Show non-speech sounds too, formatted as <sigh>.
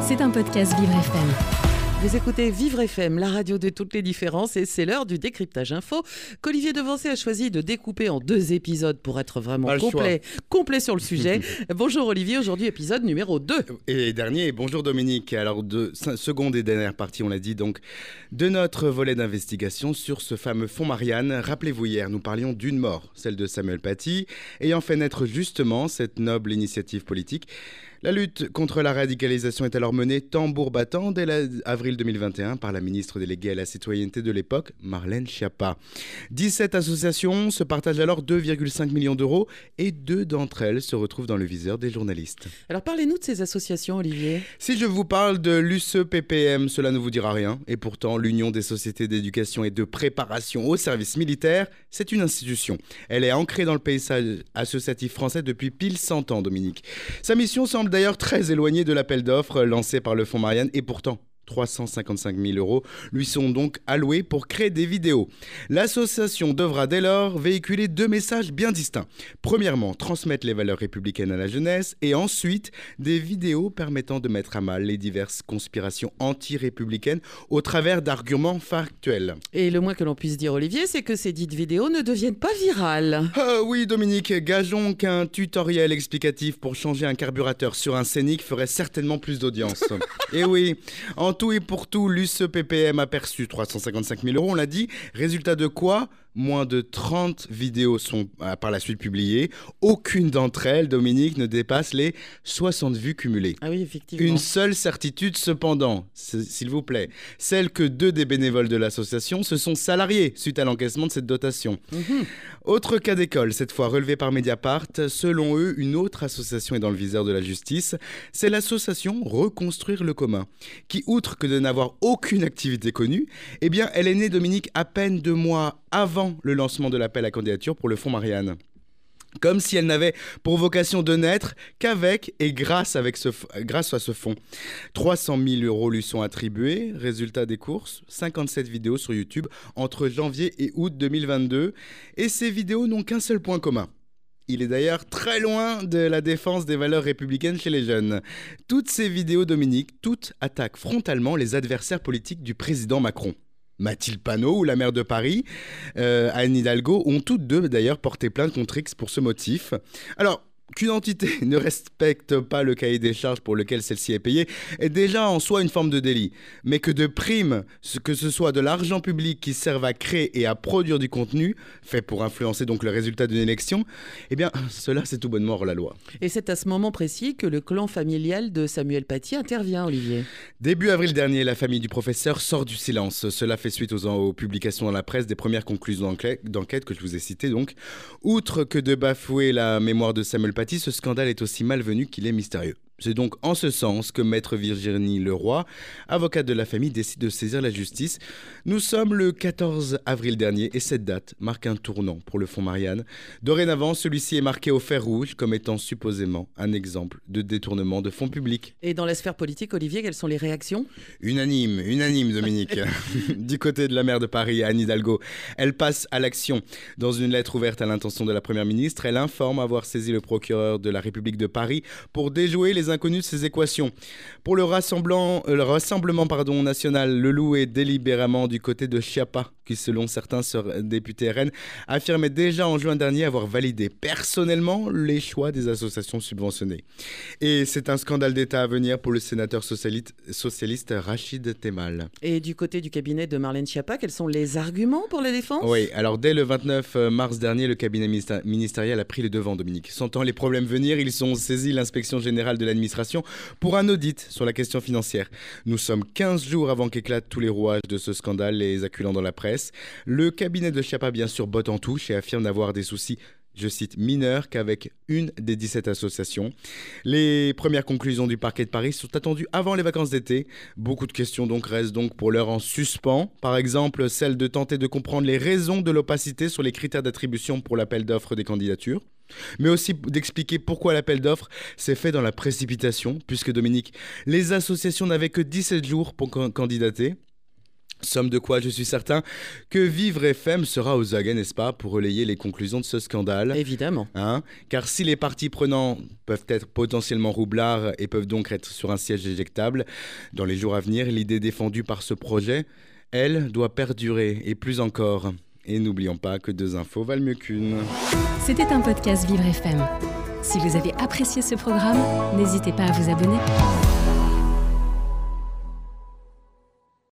C'est un podcast Vivre FM. Vous écoutez Vivre FM, la radio de toutes les différences, et c'est l'heure du décryptage info qu'Olivier Devancé a choisi de découper en deux épisodes pour être vraiment complet, complet sur le sujet. <laughs> bonjour Olivier, aujourd'hui épisode numéro 2. Et dernier, bonjour Dominique. Alors, de se- seconde et dernière partie, on l'a dit, donc, de notre volet d'investigation sur ce fameux fonds Marianne. Rappelez-vous, hier, nous parlions d'une mort, celle de Samuel Paty, ayant fait naître justement cette noble initiative politique. La lutte contre la radicalisation est alors menée tambour battant dès la- avril 2021 par la ministre déléguée à la citoyenneté de l'époque, Marlène Schiappa. 17 associations se partagent alors 2,5 millions d'euros et deux d'entre elles se retrouvent dans le viseur des journalistes. Alors parlez-nous de ces associations Olivier. Si je vous parle de l'UCPPM, cela ne vous dira rien. Et pourtant, l'Union des sociétés d'éducation et de préparation au service militaire, c'est une institution. Elle est ancrée dans le paysage associatif français depuis pile 100 ans, Dominique. Sa mission semble d'ailleurs très éloignée de l'appel d'offres lancé par le Fonds Marianne. Et pourtant, 355 000 euros lui sont donc alloués pour créer des vidéos. L'association devra dès lors véhiculer deux messages bien distincts. Premièrement, transmettre les valeurs républicaines à la jeunesse et ensuite des vidéos permettant de mettre à mal les diverses conspirations anti-républicaines au travers d'arguments factuels. Et le moins que l'on puisse dire Olivier, c'est que ces dites vidéos ne deviennent pas virales. Ah oui, Dominique, gageons qu'un tutoriel explicatif pour changer un carburateur sur un Scénic ferait certainement plus d'audience. <laughs> et oui, en tout et pour tout, l'UCPPM a perçu 355 000 euros, on l'a dit. Résultat de quoi? Moins de 30 vidéos sont euh, par la suite publiées. Aucune d'entre elles, Dominique, ne dépasse les 60 vues cumulées. Ah oui, effectivement. Une seule certitude cependant, s'il vous plaît, celle que deux des bénévoles de l'association se sont salariés suite à l'encaissement de cette dotation. Mhm. Autre cas d'école, cette fois relevé par Mediapart, selon eux, une autre association est dans le viseur de la justice, c'est l'association Reconstruire le commun, qui outre que de n'avoir aucune activité connue, eh bien elle est née, Dominique, à peine deux mois avant le lancement de l'appel à candidature pour le fonds Marianne. Comme si elle n'avait pour vocation de naître qu'avec et grâce, à ce fonds. 300 000 euros lui sont attribués. Résultat des courses 57 vidéos sur YouTube entre janvier et août 2022. Et ces vidéos n'ont qu'un seul point commun. Il est d'ailleurs très loin de la défense des valeurs républicaines chez les jeunes. Toutes ces vidéos, Dominique, toutes attaquent frontalement les adversaires politiques du président Macron. Mathilde Panot ou la maire de Paris, euh, Anne Hidalgo, ont toutes deux d'ailleurs porté plainte contre X pour ce motif. Alors, qu'une entité <laughs> ne respecte pas le cahier des charges pour lequel celle-ci est payée est déjà en soi une forme de délit. Mais que de primes, ce- que ce soit de l'argent public qui serve à créer et à produire du contenu, fait pour influencer donc le résultat d'une élection, eh bien, <laughs> cela c'est tout bonnement hors la loi. Et c'est à ce moment précis que le clan familial de Samuel Paty intervient Olivier. Début avril dernier, la famille du professeur sort du silence. Cela fait suite aux, aux publications dans la presse des premières conclusions d'enquête d'enquête que je vous ai citées donc. Outre que de bafouer la mémoire de Samuel Paty, ce scandale est aussi malvenu qu'il est mystérieux. C'est donc en ce sens que maître Virginie Leroy, avocate de la famille, décide de saisir la justice. Nous sommes le 14 avril dernier et cette date marque un tournant pour le fonds Marianne. Dorénavant, celui-ci est marqué au fer rouge comme étant supposément un exemple de détournement de fonds publics. Et dans la sphère politique, Olivier, quelles sont les réactions? Unanime, unanime Dominique. <laughs> du côté de la maire de Paris, Anne Hidalgo, elle passe à l'action. Dans une lettre ouverte à l'intention de la Première ministre, elle informe avoir saisi le procureur de la République de Paris pour déjouer les inconnus de ces équations. Pour le, rassemblant, euh, le rassemblement pardon, national, le loup est délibérément du côté de Chiappa, qui selon certains députés RN, affirmait déjà en juin dernier avoir validé personnellement les choix des associations subventionnées. Et c'est un scandale d'État à venir pour le sénateur socialiste, socialiste Rachid Temal. Et du côté du cabinet de Marlène Schiappa, quels sont les arguments pour la défense? Oui, alors dès le 29 mars dernier, le cabinet ministé- ministériel a pris le devant, Dominique. Sentant les problèmes venir, ils ont saisi l'inspection générale de pour un audit sur la question financière. Nous sommes 15 jours avant qu'éclatent tous les rouages de ce scandale, les acculant dans la presse. Le cabinet de Schiappa, bien sûr, botte en touche et affirme n'avoir des soucis je cite, mineurs qu'avec une des 17 associations. Les premières conclusions du parquet de Paris sont attendues avant les vacances d'été. Beaucoup de questions donc restent donc pour l'heure en suspens. Par exemple, celle de tenter de comprendre les raisons de l'opacité sur les critères d'attribution pour l'appel d'offres des candidatures. Mais aussi d'expliquer pourquoi l'appel d'offres s'est fait dans la précipitation, puisque Dominique, les associations n'avaient que 17 jours pour can- candidater. Somme de quoi je suis certain que Vivre FM sera aux aguets, n'est-ce pas, pour relayer les conclusions de ce scandale. Évidemment. Hein? Car si les parties prenants peuvent être potentiellement roublards et peuvent donc être sur un siège éjectable, dans les jours à venir, l'idée défendue par ce projet, elle, doit perdurer, et plus encore. Et n'oublions pas que deux infos valent mieux qu'une. C'était un podcast Vivre FM. Si vous avez apprécié ce programme, n'hésitez pas à vous abonner.